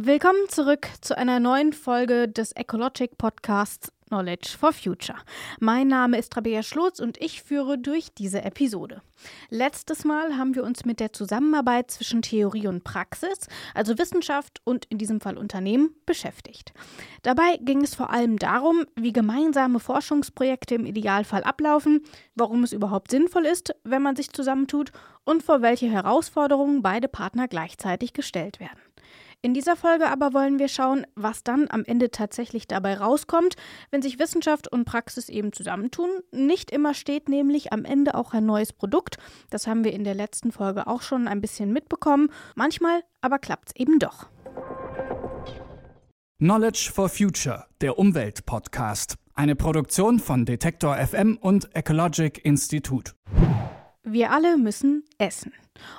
Willkommen zurück zu einer neuen Folge des Ecologic Podcasts Knowledge for Future. Mein Name ist Rabea Schlotz und ich führe durch diese Episode. Letztes Mal haben wir uns mit der Zusammenarbeit zwischen Theorie und Praxis, also Wissenschaft und in diesem Fall Unternehmen, beschäftigt. Dabei ging es vor allem darum, wie gemeinsame Forschungsprojekte im Idealfall ablaufen, warum es überhaupt sinnvoll ist, wenn man sich zusammentut und vor welche Herausforderungen beide Partner gleichzeitig gestellt werden. In dieser Folge aber wollen wir schauen, was dann am Ende tatsächlich dabei rauskommt, wenn sich Wissenschaft und Praxis eben zusammentun. Nicht immer steht nämlich am Ende auch ein neues Produkt. Das haben wir in der letzten Folge auch schon ein bisschen mitbekommen. Manchmal aber klappt es eben doch. Knowledge for Future, der Umwelt-Podcast. Eine Produktion von Detektor FM und Ecologic Institute. Wir alle müssen essen.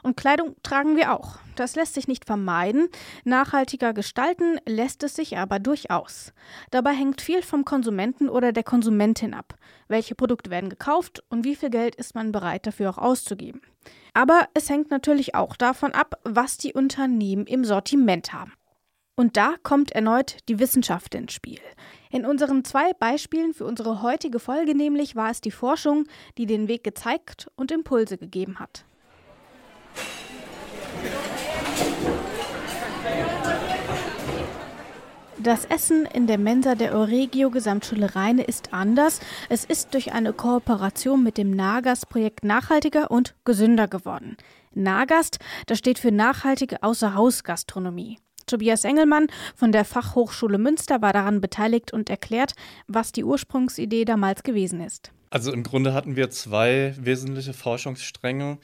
Und Kleidung tragen wir auch. Das lässt sich nicht vermeiden. Nachhaltiger gestalten lässt es sich aber durchaus. Dabei hängt viel vom Konsumenten oder der Konsumentin ab. Welche Produkte werden gekauft und wie viel Geld ist man bereit dafür auch auszugeben. Aber es hängt natürlich auch davon ab, was die Unternehmen im Sortiment haben. Und da kommt erneut die Wissenschaft ins Spiel. In unseren zwei Beispielen für unsere heutige Folge nämlich war es die Forschung, die den Weg gezeigt und Impulse gegeben hat. Das Essen in der Mensa der Euregio Gesamtschule Rheine ist anders. Es ist durch eine Kooperation mit dem Nagast-Projekt nachhaltiger und gesünder geworden. Nagast, das steht für nachhaltige Außerhausgastronomie. Tobias Engelmann von der Fachhochschule Münster war daran beteiligt und erklärt, was die Ursprungsidee damals gewesen ist. Also im Grunde hatten wir zwei wesentliche Forschungsstränge.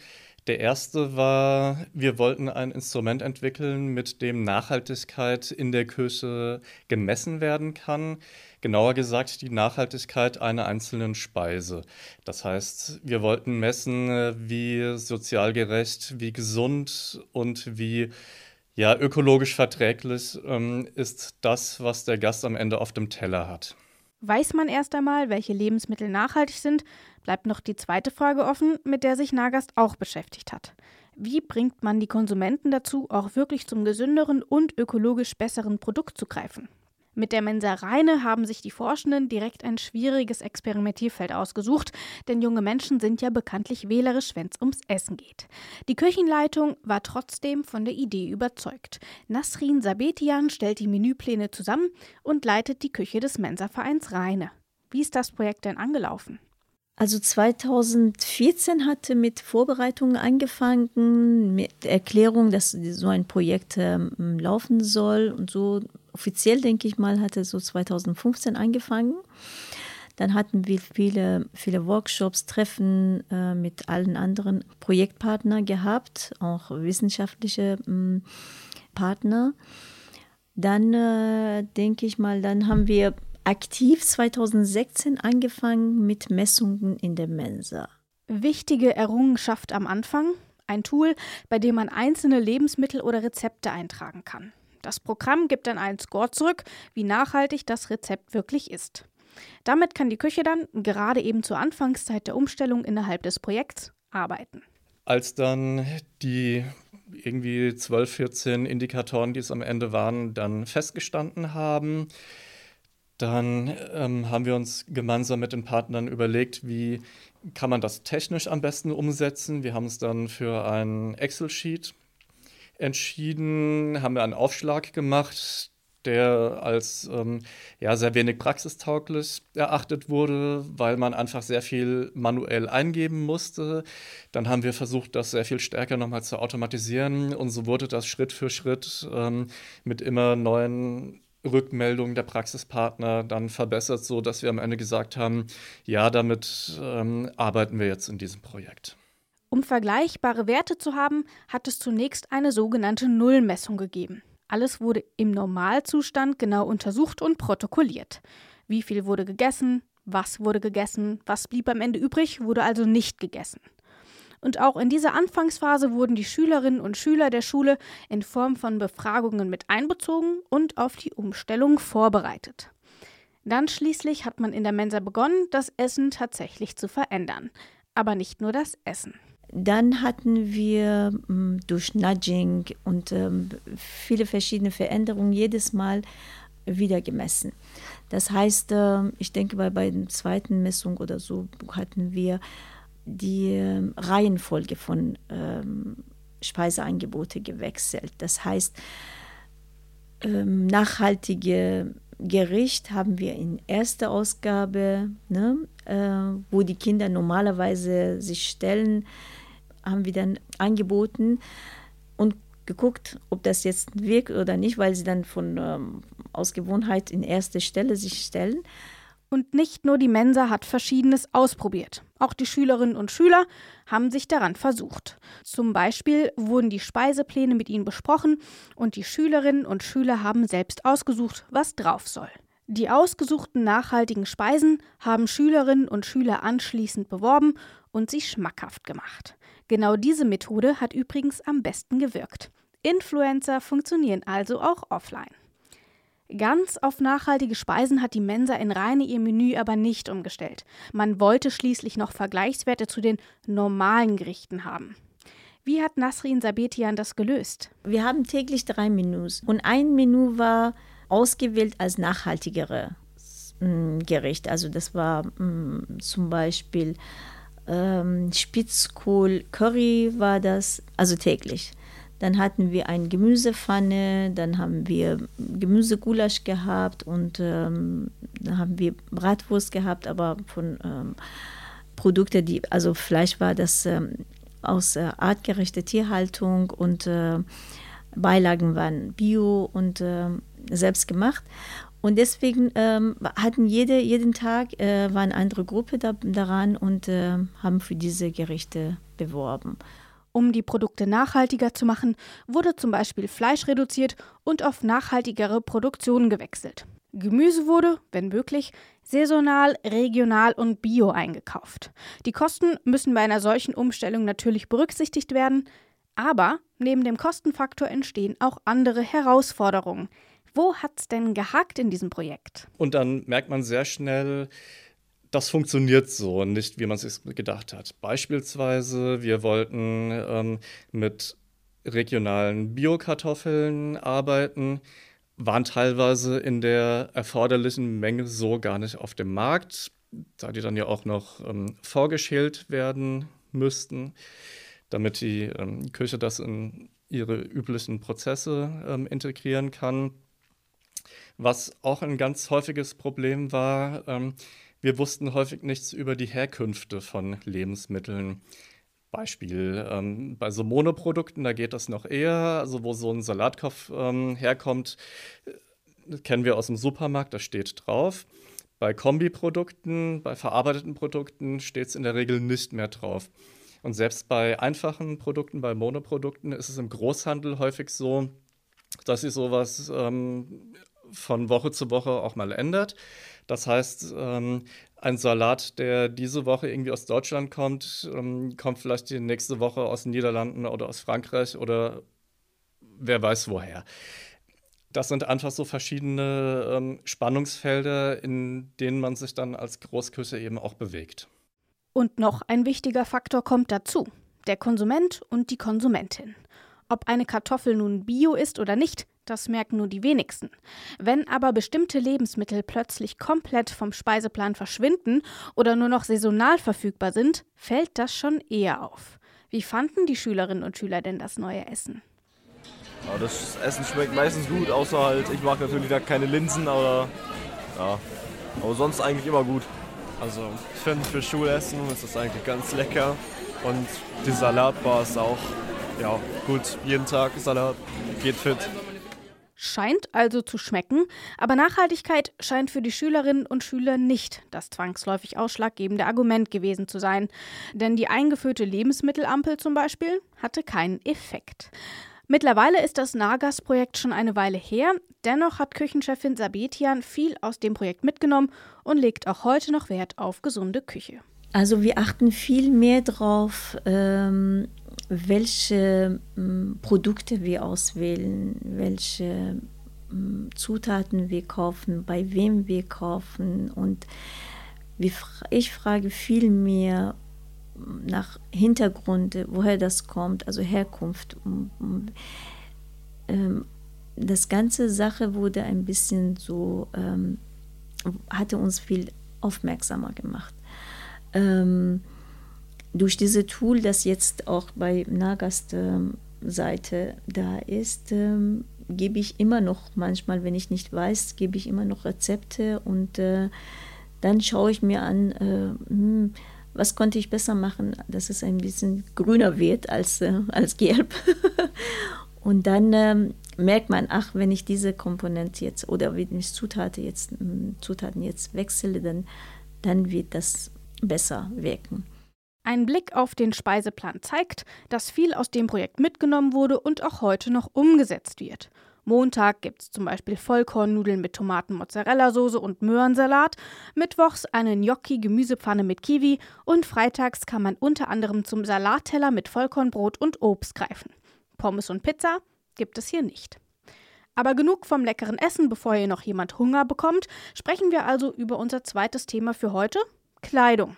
Der erste war, wir wollten ein Instrument entwickeln, mit dem Nachhaltigkeit in der Küche gemessen werden kann. Genauer gesagt, die Nachhaltigkeit einer einzelnen Speise. Das heißt, wir wollten messen, wie sozial gerecht, wie gesund und wie ja, ökologisch verträglich ähm, ist das, was der Gast am Ende auf dem Teller hat. Weiß man erst einmal, welche Lebensmittel nachhaltig sind, bleibt noch die zweite Frage offen, mit der sich Nagast auch beschäftigt hat. Wie bringt man die Konsumenten dazu, auch wirklich zum gesünderen und ökologisch besseren Produkt zu greifen? Mit der Mensa Reine haben sich die Forschenden direkt ein schwieriges Experimentierfeld ausgesucht, denn junge Menschen sind ja bekanntlich wählerisch, wenn es ums Essen geht. Die Küchenleitung war trotzdem von der Idee überzeugt. Nasrin Sabetian stellt die Menüpläne zusammen und leitet die Küche des Mensa-Vereins Reine. Wie ist das Projekt denn angelaufen? Also 2014 hatte mit Vorbereitungen angefangen, mit Erklärung, dass so ein Projekt ähm, laufen soll und so offiziell, denke ich mal, hatte so 2015 angefangen. Dann hatten wir viele, viele Workshops, Treffen äh, mit allen anderen Projektpartnern gehabt, auch wissenschaftliche äh, Partner. Dann äh, denke ich mal, dann haben wir aktiv 2016 angefangen mit Messungen in der Mensa. Wichtige Errungenschaft am Anfang, ein Tool, bei dem man einzelne Lebensmittel oder Rezepte eintragen kann. Das Programm gibt dann einen Score zurück, wie nachhaltig das Rezept wirklich ist. Damit kann die Küche dann, gerade eben zur Anfangszeit der Umstellung innerhalb des Projekts, arbeiten. Als dann die irgendwie 12, 14 Indikatoren, die es am Ende waren, dann festgestanden haben, dann ähm, haben wir uns gemeinsam mit den Partnern überlegt, wie kann man das technisch am besten umsetzen. Wir haben uns dann für ein Excel-Sheet entschieden, haben wir einen Aufschlag gemacht, der als ähm, ja, sehr wenig praxistauglich erachtet wurde, weil man einfach sehr viel manuell eingeben musste. Dann haben wir versucht, das sehr viel stärker nochmal zu automatisieren und so wurde das Schritt für Schritt ähm, mit immer neuen Rückmeldungen der Praxispartner dann verbessert, so dass wir am Ende gesagt haben, ja, damit ähm, arbeiten wir jetzt in diesem Projekt. Um vergleichbare Werte zu haben, hat es zunächst eine sogenannte Nullmessung gegeben. Alles wurde im Normalzustand genau untersucht und protokolliert. Wie viel wurde gegessen, was wurde gegessen, was blieb am Ende übrig, wurde also nicht gegessen. Und auch in dieser Anfangsphase wurden die Schülerinnen und Schüler der Schule in Form von Befragungen mit einbezogen und auf die Umstellung vorbereitet. Dann schließlich hat man in der Mensa begonnen, das Essen tatsächlich zu verändern. Aber nicht nur das Essen. Dann hatten wir hm, durch Nudging und ähm, viele verschiedene Veränderungen jedes Mal wieder gemessen. Das heißt, ähm, ich denke, bei, bei der zweiten Messung oder so hatten wir die ähm, Reihenfolge von Speiseangebote gewechselt. Das heißt, nachhaltige Gericht haben wir in erster Ausgabe, ne, äh, wo die Kinder normalerweise sich stellen, haben wir dann angeboten und geguckt, ob das jetzt wirkt oder nicht, weil sie dann von ähm, aus Gewohnheit in erste Stelle sich stellen. Und nicht nur die Mensa hat Verschiedenes ausprobiert. Auch die Schülerinnen und Schüler haben sich daran versucht. Zum Beispiel wurden die Speisepläne mit ihnen besprochen und die Schülerinnen und Schüler haben selbst ausgesucht, was drauf soll. Die ausgesuchten nachhaltigen Speisen haben Schülerinnen und Schüler anschließend beworben und sie schmackhaft gemacht. Genau diese Methode hat übrigens am besten gewirkt. Influencer funktionieren also auch offline. Ganz auf nachhaltige Speisen hat die Mensa in Rheine ihr Menü aber nicht umgestellt. Man wollte schließlich noch Vergleichswerte zu den normalen Gerichten haben. Wie hat Nasrin Sabetian das gelöst? Wir haben täglich drei Menüs und ein Menü war ausgewählt als nachhaltigere mm, Gericht. Also das war mm, zum Beispiel ähm, Spitzkohl Curry war das, also täglich. Dann hatten wir eine Gemüsepfanne, dann haben wir Gemüsegulasch gehabt und ähm, dann haben wir Bratwurst gehabt, aber von ähm, Produkten, die, also Fleisch war das ähm, aus äh, artgerechter Tierhaltung und äh, Beilagen waren bio und äh, selbst gemacht. Und deswegen ähm, hatten jede, jeden Tag äh, war eine andere Gruppe da, daran und äh, haben für diese Gerichte beworben. Um die Produkte nachhaltiger zu machen, wurde zum Beispiel Fleisch reduziert und auf nachhaltigere Produktionen gewechselt. Gemüse wurde, wenn möglich, saisonal, regional und bio eingekauft. Die Kosten müssen bei einer solchen Umstellung natürlich berücksichtigt werden, aber neben dem Kostenfaktor entstehen auch andere Herausforderungen. Wo hat's denn gehakt in diesem Projekt? Und dann merkt man sehr schnell, das funktioniert so nicht, wie man es sich gedacht hat. Beispielsweise, wir wollten ähm, mit regionalen Biokartoffeln arbeiten, waren teilweise in der erforderlichen Menge so gar nicht auf dem Markt, da die dann ja auch noch ähm, vorgeschält werden müssten, damit die ähm, Küche das in ihre üblichen Prozesse ähm, integrieren kann. Was auch ein ganz häufiges Problem war, ähm, wir wussten häufig nichts über die Herkünfte von Lebensmitteln. Beispiel, ähm, bei so Monoprodukten, da geht das noch eher, also wo so ein Salatkopf ähm, herkommt, äh, kennen wir aus dem Supermarkt, da steht drauf. Bei Kombiprodukten, bei verarbeiteten Produkten steht es in der Regel nicht mehr drauf. Und selbst bei einfachen Produkten, bei Monoprodukten ist es im Großhandel häufig so, dass sie sowas ähm, von Woche zu Woche auch mal ändert. Das heißt, ähm, ein Salat, der diese Woche irgendwie aus Deutschland kommt, ähm, kommt vielleicht die nächste Woche aus den Niederlanden oder aus Frankreich oder wer weiß woher. Das sind einfach so verschiedene ähm, Spannungsfelder, in denen man sich dann als Großküche eben auch bewegt. Und noch ein wichtiger Faktor kommt dazu: der Konsument und die Konsumentin. Ob eine Kartoffel nun bio ist oder nicht, das merken nur die wenigsten. Wenn aber bestimmte Lebensmittel plötzlich komplett vom Speiseplan verschwinden oder nur noch saisonal verfügbar sind, fällt das schon eher auf. Wie fanden die Schülerinnen und Schüler denn das neue Essen? Ja, das Essen schmeckt meistens gut, außer halt, ich mag natürlich da keine Linsen, aber ja, aber sonst eigentlich immer gut. Also ich finde für Schulessen ist das eigentlich ganz lecker und die Salatbar ist auch ja, gut, jeden Tag Salat, geht fit. Scheint also zu schmecken, aber Nachhaltigkeit scheint für die Schülerinnen und Schüler nicht das zwangsläufig ausschlaggebende Argument gewesen zu sein. Denn die eingeführte Lebensmittelampel zum Beispiel hatte keinen Effekt. Mittlerweile ist das Nagas-Projekt schon eine Weile her, dennoch hat Küchenchefin Sabetian viel aus dem Projekt mitgenommen und legt auch heute noch Wert auf gesunde Küche. Also wir achten viel mehr darauf, ähm, welche ähm, Produkte wir auswählen, welche ähm, Zutaten wir kaufen, bei wem wir kaufen. Und ich frage viel mehr, nach Hintergrund, woher das kommt, also Herkunft. Ähm, das ganze Sache wurde ein bisschen so, ähm, hatte uns viel aufmerksamer gemacht. Durch diese Tool, das jetzt auch bei Nagast ähm, Seite da ist, ähm, gebe ich immer noch manchmal, wenn ich nicht weiß, gebe ich immer noch Rezepte und äh, dann schaue ich mir an, äh, hm, was konnte ich besser machen, dass es ein bisschen grüner wird als, äh, als gelb. und dann ähm, merkt man, ach, wenn ich diese Komponente jetzt oder wenn ich Zutaten jetzt, hm, Zutaten jetzt wechsle, dann, dann wird das besser wirken. Ein Blick auf den Speiseplan zeigt, dass viel aus dem Projekt mitgenommen wurde und auch heute noch umgesetzt wird. Montag gibt es zum Beispiel Vollkornnudeln mit Tomaten-Mozzarella-Soße und Möhrensalat, mittwochs eine Gnocchi-Gemüsepfanne mit Kiwi und freitags kann man unter anderem zum Salatteller mit Vollkornbrot und Obst greifen. Pommes und Pizza gibt es hier nicht. Aber genug vom leckeren Essen, bevor hier noch jemand Hunger bekommt, sprechen wir also über unser zweites Thema für heute, Kleidung.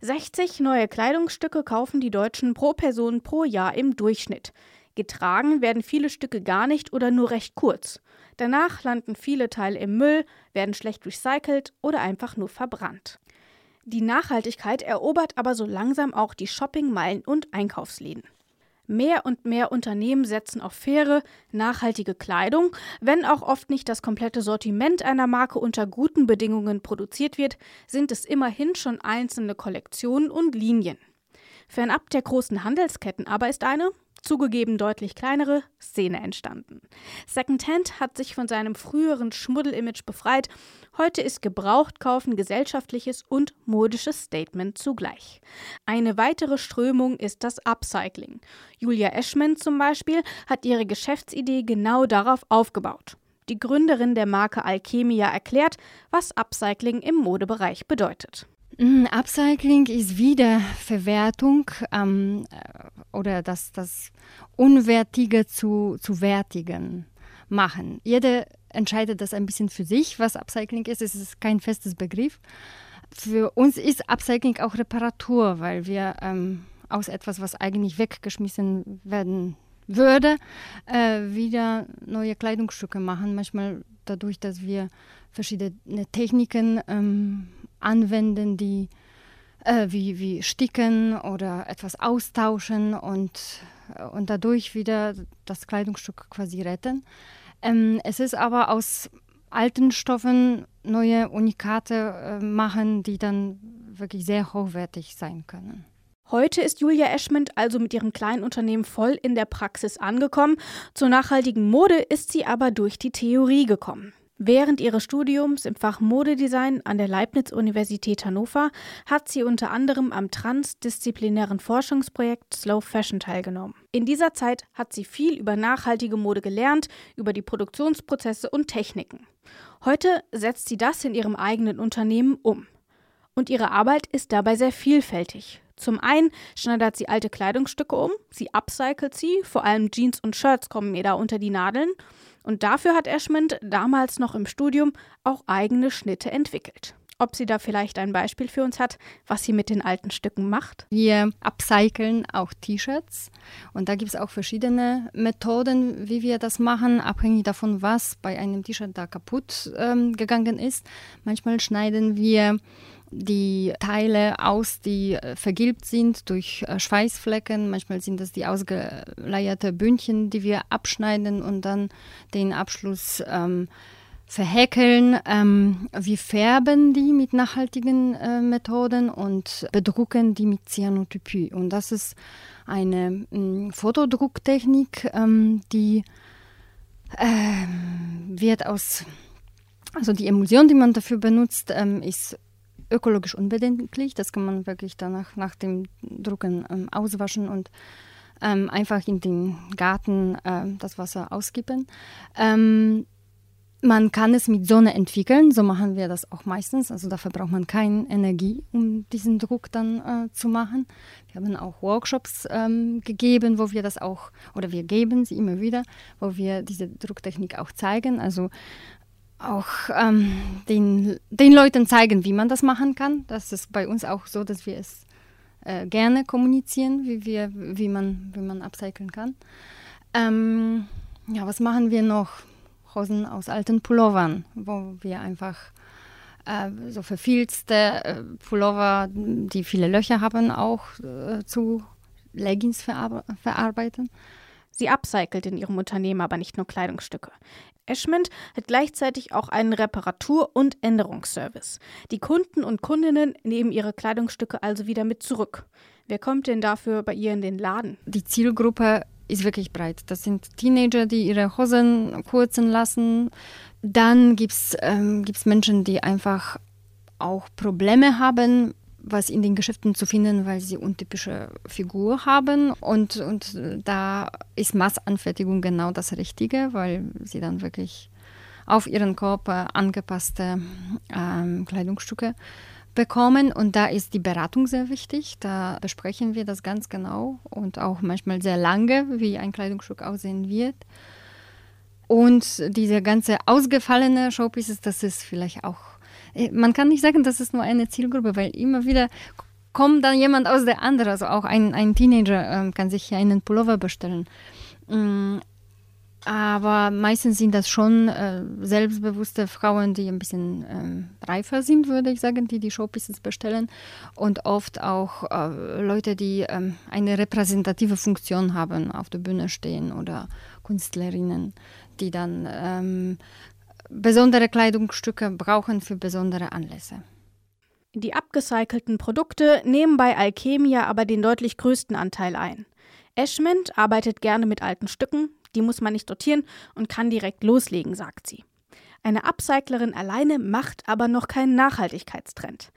60 neue Kleidungsstücke kaufen die Deutschen pro Person pro Jahr im Durchschnitt. Getragen werden viele Stücke gar nicht oder nur recht kurz. Danach landen viele Teile im Müll, werden schlecht recycelt oder einfach nur verbrannt. Die Nachhaltigkeit erobert aber so langsam auch die Shoppingmeilen und Einkaufsläden. Mehr und mehr Unternehmen setzen auf faire, nachhaltige Kleidung. Wenn auch oft nicht das komplette Sortiment einer Marke unter guten Bedingungen produziert wird, sind es immerhin schon einzelne Kollektionen und Linien. Fernab der großen Handelsketten aber ist eine, zugegeben deutlich kleinere, Szene entstanden. Secondhand hat sich von seinem früheren Schmuddelimage befreit. Heute ist Gebrauchtkaufen gesellschaftliches und modisches Statement zugleich. Eine weitere Strömung ist das Upcycling. Julia Eschmann zum Beispiel hat ihre Geschäftsidee genau darauf aufgebaut. Die Gründerin der Marke Alchemia erklärt, was Upcycling im Modebereich bedeutet. Mm, Upcycling ist Wiederverwertung ähm, äh, oder das, das Unwertige zu, zu Wertigen machen. Jeder entscheidet das ein bisschen für sich, was Upcycling ist. Es ist kein festes Begriff. Für uns ist Upcycling auch Reparatur, weil wir ähm, aus etwas, was eigentlich weggeschmissen werden würde, äh, wieder neue Kleidungsstücke machen. Manchmal dadurch, dass wir verschiedene Techniken ähm, anwenden, die äh, wie, wie sticken oder etwas austauschen und, äh, und dadurch wieder das Kleidungsstück quasi retten. Ähm, es ist aber aus alten Stoffen neue Unikate äh, machen, die dann wirklich sehr hochwertig sein können. Heute ist Julia Eschment also mit ihrem kleinen Unternehmen voll in der Praxis angekommen. Zur nachhaltigen Mode ist sie aber durch die Theorie gekommen. Während ihres Studiums im Fach Modedesign an der Leibniz-Universität Hannover hat sie unter anderem am transdisziplinären Forschungsprojekt Slow Fashion teilgenommen. In dieser Zeit hat sie viel über nachhaltige Mode gelernt, über die Produktionsprozesse und Techniken. Heute setzt sie das in ihrem eigenen Unternehmen um. Und ihre Arbeit ist dabei sehr vielfältig. Zum einen schneidert sie alte Kleidungsstücke um, sie upcycelt sie, vor allem Jeans und Shirts kommen ihr da unter die Nadeln. Und dafür hat Eschmond damals noch im Studium auch eigene Schnitte entwickelt. Ob sie da vielleicht ein Beispiel für uns hat, was sie mit den alten Stücken macht? Wir upcyclen auch T-Shirts und da gibt es auch verschiedene Methoden, wie wir das machen, abhängig davon, was bei einem T-Shirt da kaputt ähm, gegangen ist. Manchmal schneiden wir die Teile aus, die äh, vergilbt sind durch äh, Schweißflecken. Manchmal sind das die ausgeleierte Bündchen, die wir abschneiden und dann den Abschluss ähm, verhäkeln. Ähm, wir färben die mit nachhaltigen äh, Methoden und bedrucken die mit Cyanotypie. Und das ist eine ähm, Fotodrucktechnik, ähm, die äh, wird aus, also die Emulsion, die man dafür benutzt, ähm, ist ökologisch unbedenklich. Das kann man wirklich danach nach dem Drucken ähm, auswaschen und ähm, einfach in den Garten äh, das Wasser auskippen. Ähm, man kann es mit Sonne entwickeln, so machen wir das auch meistens. Also dafür braucht man keine Energie, um diesen Druck dann äh, zu machen. Wir haben auch Workshops ähm, gegeben, wo wir das auch, oder wir geben sie immer wieder, wo wir diese Drucktechnik auch zeigen. Also auch ähm, den, den Leuten zeigen, wie man das machen kann. Das ist bei uns auch so, dass wir es äh, gerne kommunizieren, wie, wir, wie, man, wie man upcyclen kann. Ähm, ja, was machen wir noch? Hosen aus alten Pullovern, wo wir einfach äh, so verfilzte äh, Pullover, die viele Löcher haben, auch äh, zu Leggings verarbe verarbeiten. Sie upcycelt in ihrem Unternehmen aber nicht nur Kleidungsstücke. Eschment hat gleichzeitig auch einen Reparatur- und Änderungsservice. Die Kunden und Kundinnen nehmen ihre Kleidungsstücke also wieder mit zurück. Wer kommt denn dafür bei ihr in den Laden? Die Zielgruppe ist wirklich breit. Das sind Teenager, die ihre Hosen kurzen lassen. Dann gibt es ähm, Menschen, die einfach auch Probleme haben, was in den Geschäften zu finden, weil sie untypische Figur haben. Und, und da ist Massanfertigung genau das Richtige, weil sie dann wirklich auf ihren Körper angepasste ähm, Kleidungsstücke bekommen. Und da ist die Beratung sehr wichtig. Da besprechen wir das ganz genau und auch manchmal sehr lange, wie ein Kleidungsstück aussehen wird. Und diese ganze ausgefallene Showpieces, das ist vielleicht auch, man kann nicht sagen, das ist nur eine Zielgruppe, weil immer wieder kommt dann jemand aus der anderen, also auch ein, ein Teenager äh, kann sich einen Pullover bestellen. Mm, aber meistens sind das schon äh, selbstbewusste Frauen, die ein bisschen äh, reifer sind, würde ich sagen, die die Showpieces bestellen. Und oft auch äh, Leute, die ähm, eine repräsentative Funktion haben, auf der Bühne stehen oder Künstlerinnen, die dann ähm, besondere Kleidungsstücke brauchen für besondere Anlässe. Die abgecycelten Produkte nehmen bei Alchemia aber den deutlich größten Anteil ein. Eschment arbeitet gerne mit alten Stücken, die muss man nicht sortieren und kann direkt loslegen, sagt sie. Eine Upcyclerin alleine macht aber noch keinen Nachhaltigkeitstrend.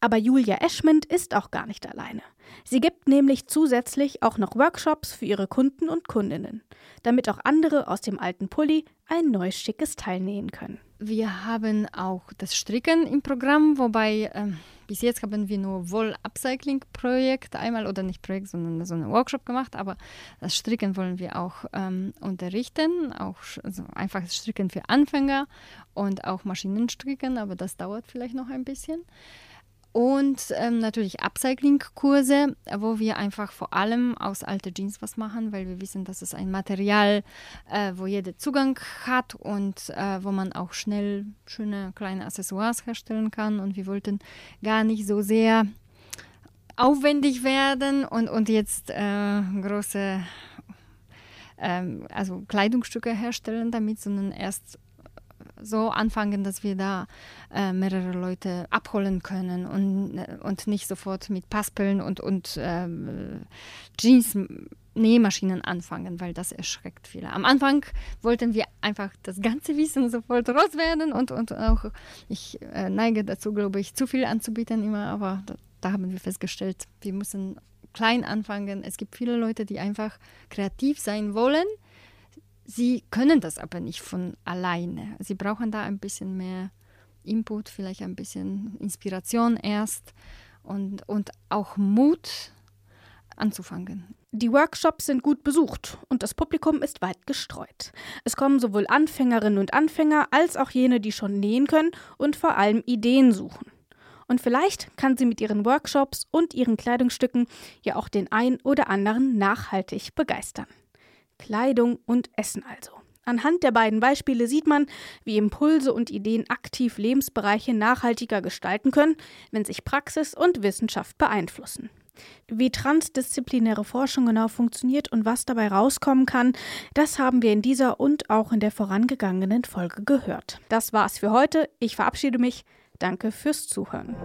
Aber Julia Eschment ist auch gar nicht alleine. Sie gibt nämlich zusätzlich auch noch Workshops für ihre Kunden und Kundinnen, damit auch andere aus dem alten Pulli ein neues schickes Teil nähen können. Wir haben auch das Stricken im Programm, wobei äh, bis jetzt haben wir nur Woll-Upcycling-Projekt einmal oder nicht Projekt, sondern so einen Workshop gemacht, aber das Stricken wollen wir auch ähm, unterrichten, auch also einfaches Stricken für Anfänger und auch Maschinenstricken, aber das dauert vielleicht noch ein bisschen. Und ähm, natürlich Upcycling-Kurse, wo wir einfach vor allem aus alten Jeans was machen, weil wir wissen, dass es ein Material, äh, wo jeder Zugang hat und äh, wo man auch schnell schöne kleine Accessoires herstellen kann. Und wir wollten gar nicht so sehr aufwendig werden und, und jetzt äh, große ähm, also Kleidungsstücke herstellen damit, sondern erst so anfangen, dass wir da äh, mehrere Leute abholen können und, und nicht sofort mit Paspeln und, und äh, Jeans. Nähmaschinen anfangen, weil das erschreckt viele. Am Anfang wollten wir einfach das ganze Wissen sofort loswerden und, und auch, ich äh, neige dazu, glaube ich, zu viel anzubieten immer, aber da, da haben wir festgestellt, wir müssen klein anfangen. Es gibt viele Leute, die einfach kreativ sein wollen, Sie können das aber nicht von alleine. Sie brauchen da ein bisschen mehr Input, vielleicht ein bisschen Inspiration erst und, und auch Mut anzufangen. Die Workshops sind gut besucht und das Publikum ist weit gestreut. Es kommen sowohl Anfängerinnen und Anfänger als auch jene, die schon nähen können und vor allem Ideen suchen. Und vielleicht kann sie mit ihren Workshops und ihren Kleidungsstücken ja auch den ein oder anderen nachhaltig begeistern. Kleidung und Essen also. Anhand der beiden Beispiele sieht man, wie Impulse und Ideen aktiv Lebensbereiche nachhaltiger gestalten können, wenn sich Praxis und Wissenschaft beeinflussen. Wie transdisziplinäre Forschung genau funktioniert und was dabei rauskommen kann, das haben wir in dieser und auch in der vorangegangenen Folge gehört. Das war's für heute. Ich verabschiede mich. Danke fürs Zuhören.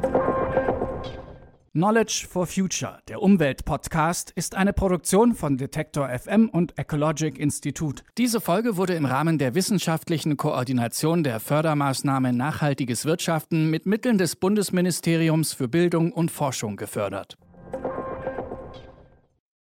Knowledge for Future, der Umweltpodcast, ist eine Produktion von Detektor FM und Ecologic Institute. Diese Folge wurde im Rahmen der wissenschaftlichen Koordination der Fördermaßnahme Nachhaltiges Wirtschaften mit Mitteln des Bundesministeriums für Bildung und Forschung gefördert.